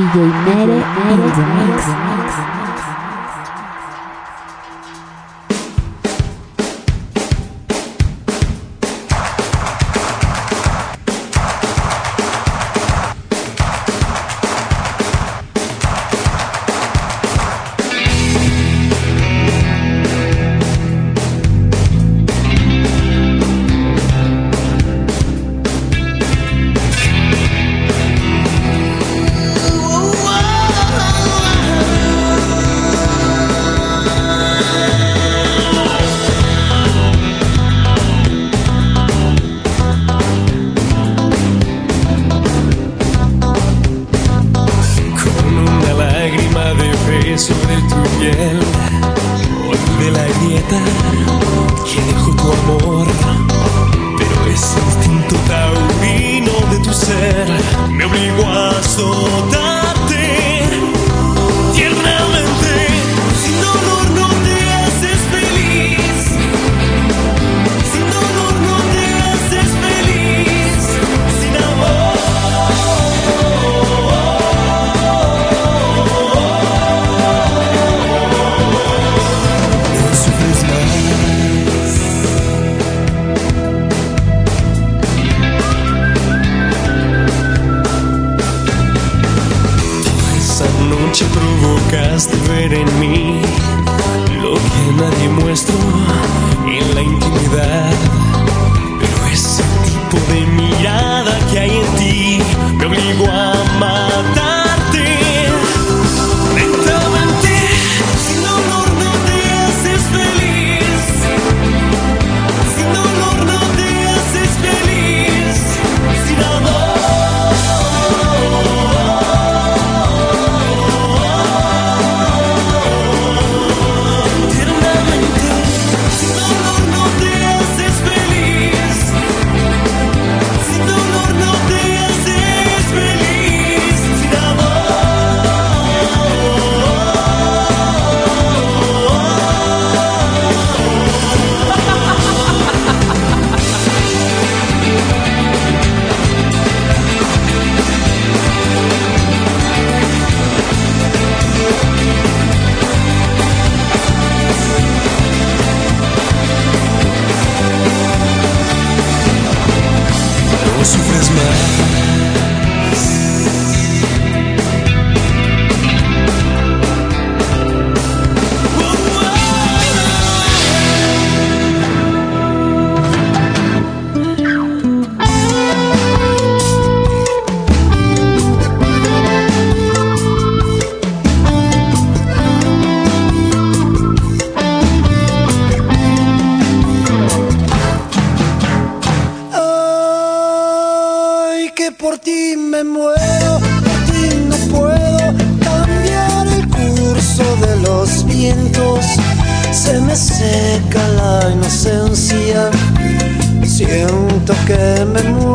DJ mad in the mix. noche provocaste ver en mí lo que nadie muestra en la intimidad. Pero ese tipo de mirada que hay en ti siento que me muero.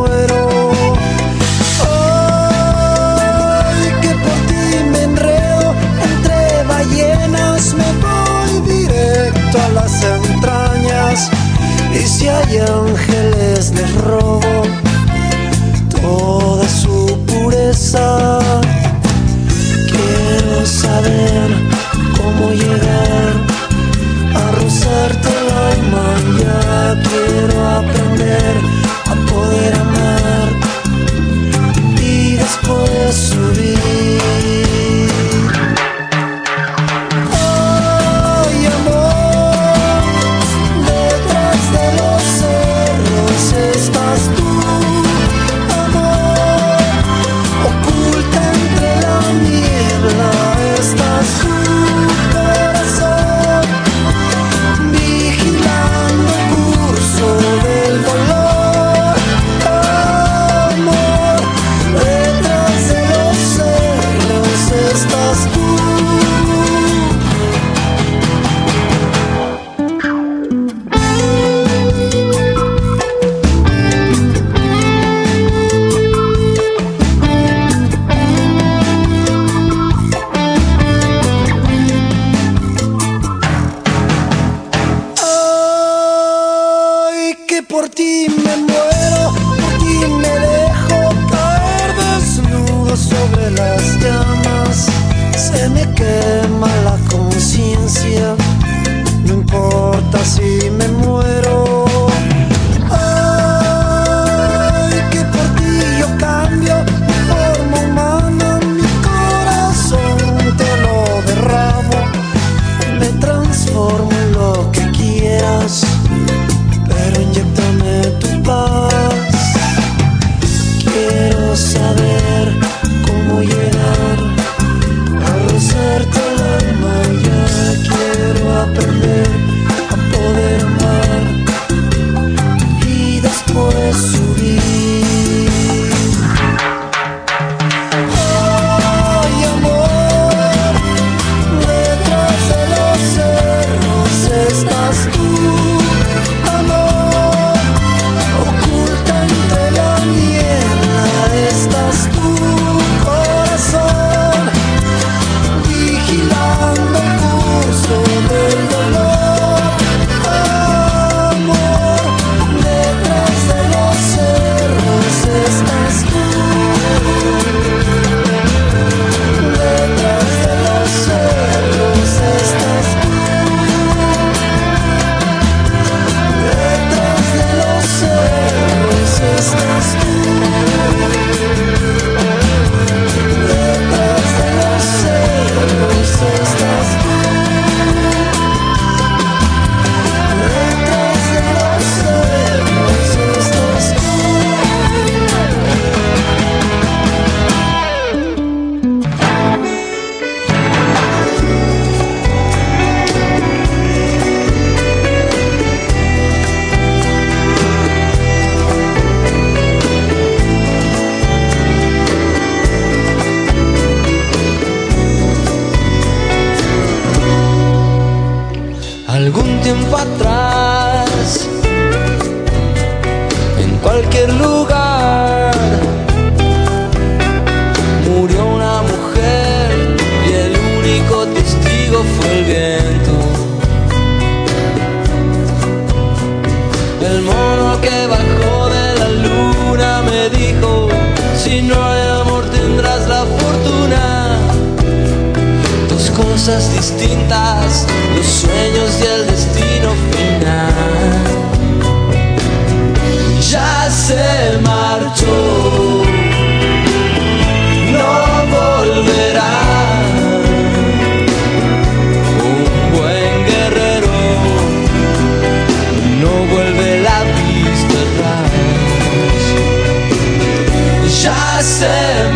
los sueños y el destino final. Ya se marchó, no volverá. Un buen guerrero no vuelve la vista atrás. Ya se marchó.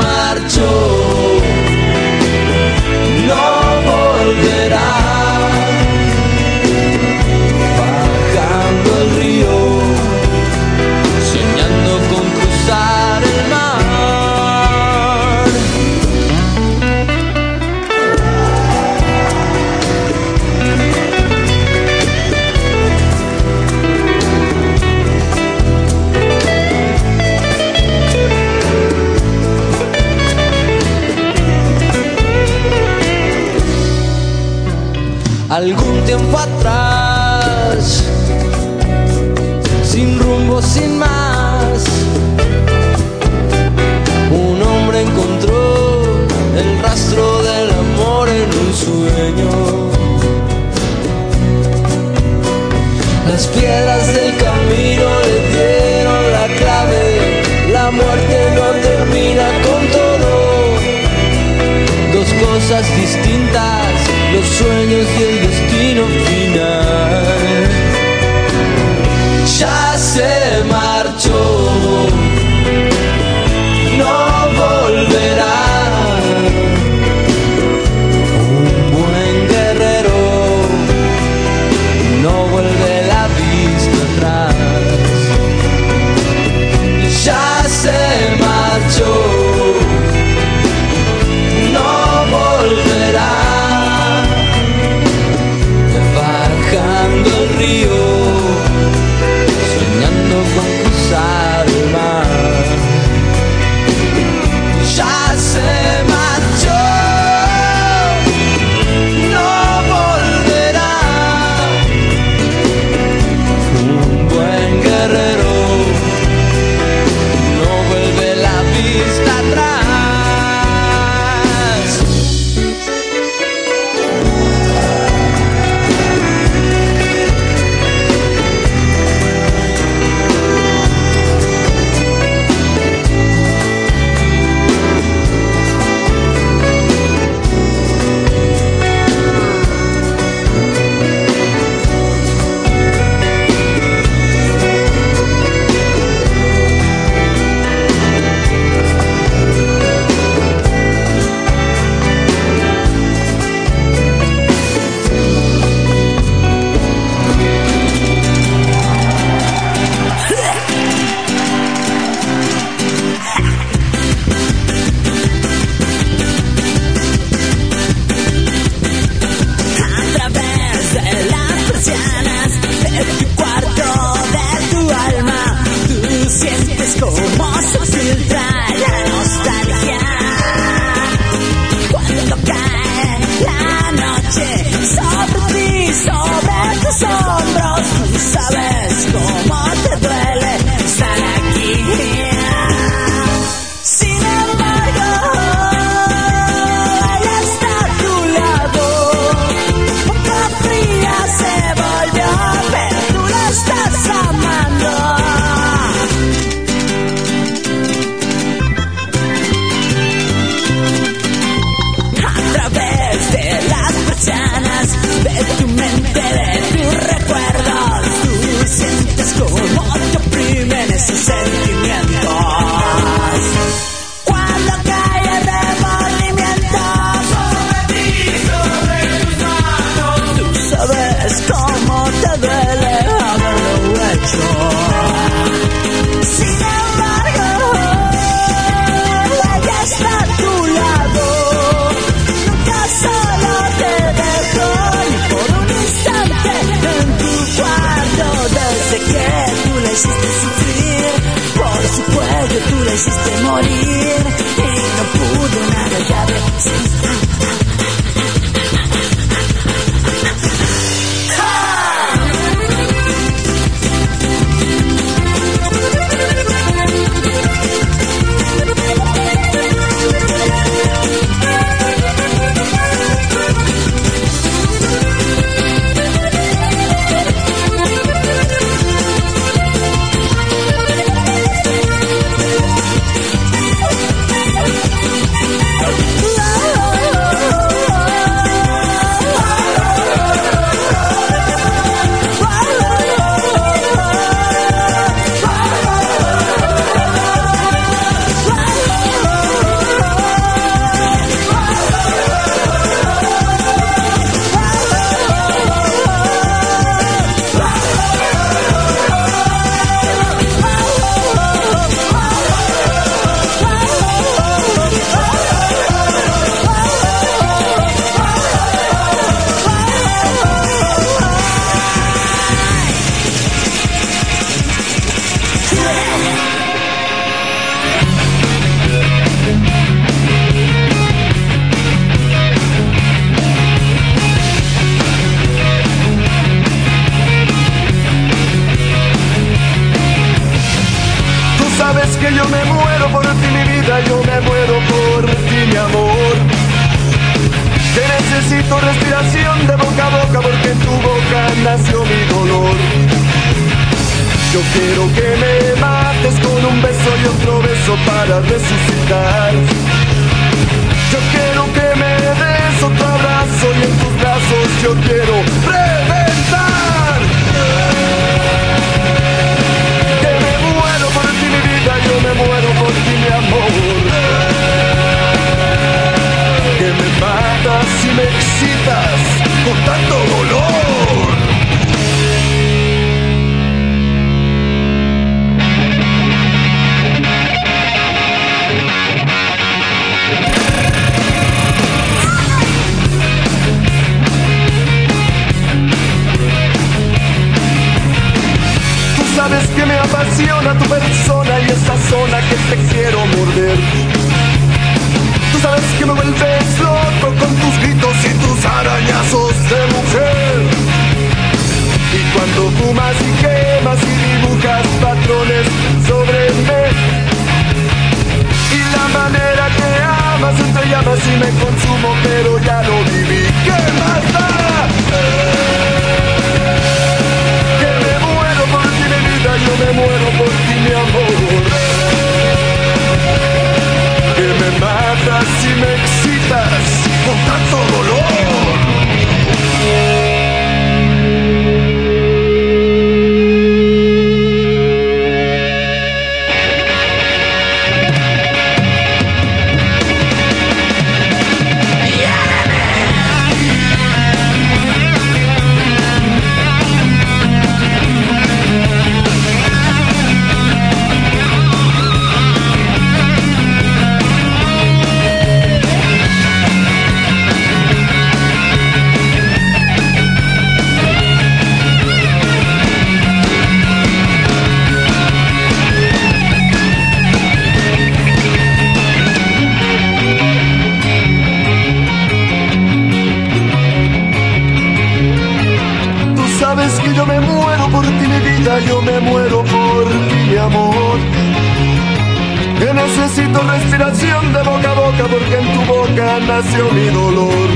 mi dolor.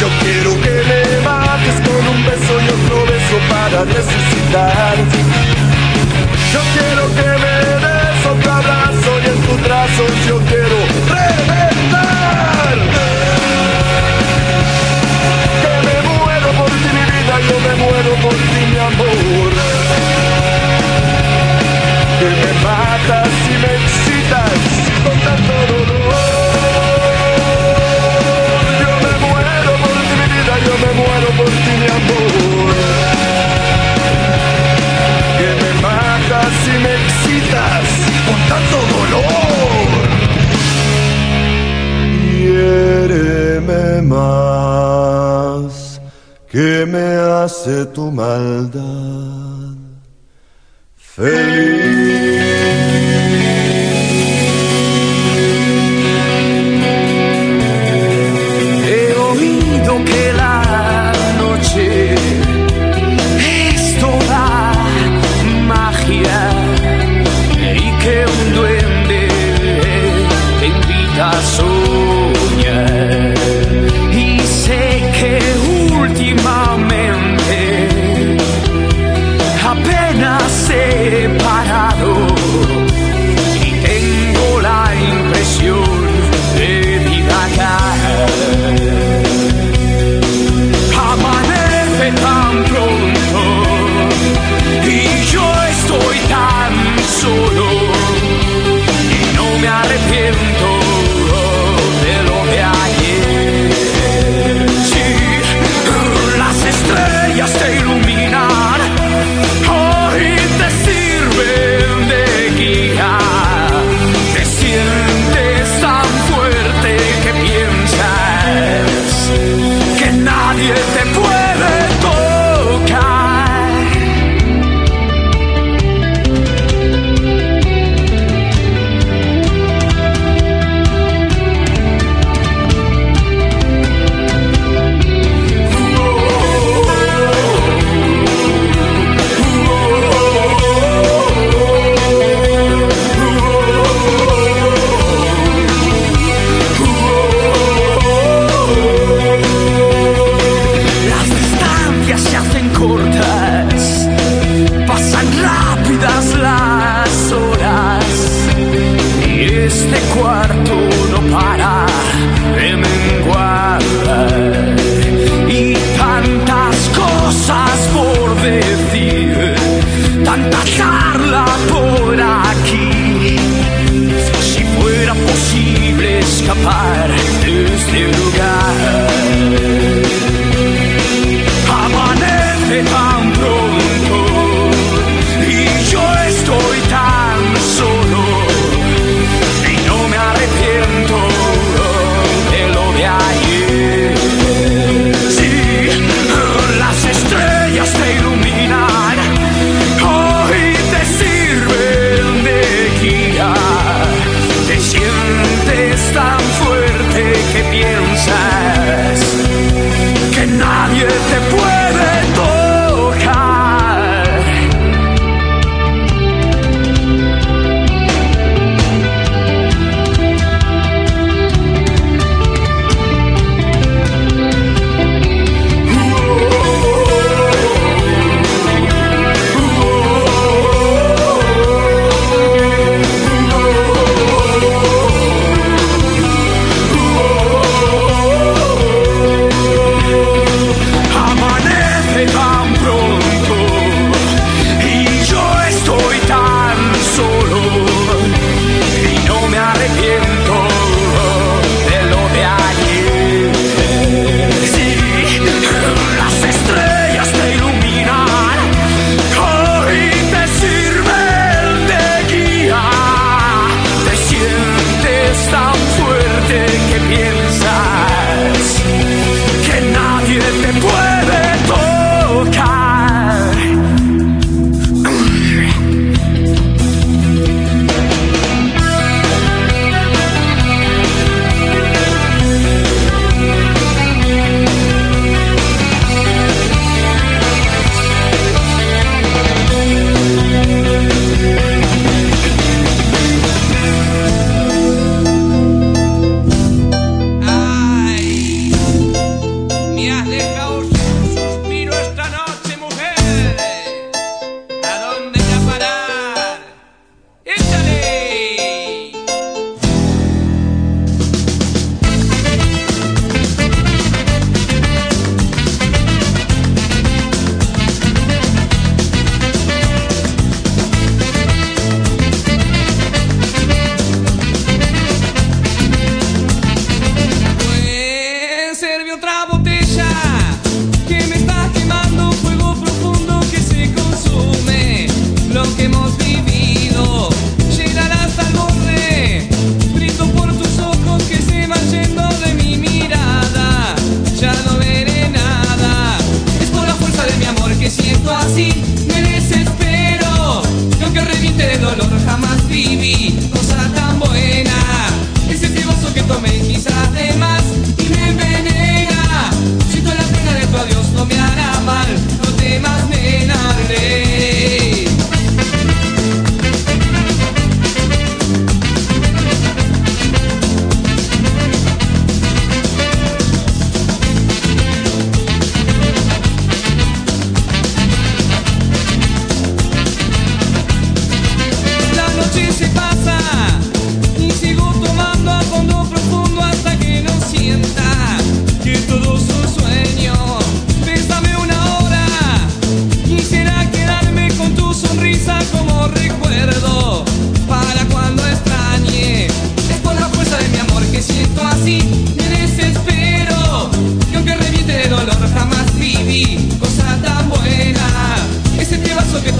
Yo quiero que me mates con un beso y otro beso para resucitar. Yo quiero que me des otro abrazo y en tus brazos yo quiero Más, ¿qué me hace tu maldad?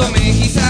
Tomé quizás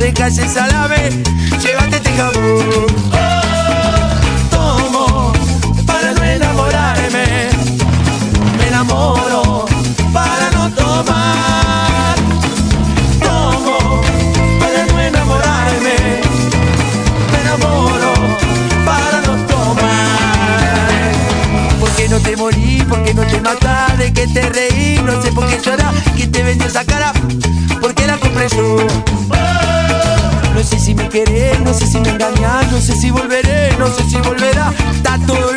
de calles a. Llévate este jabón. No sé si volveré, no sé si volverá, está todo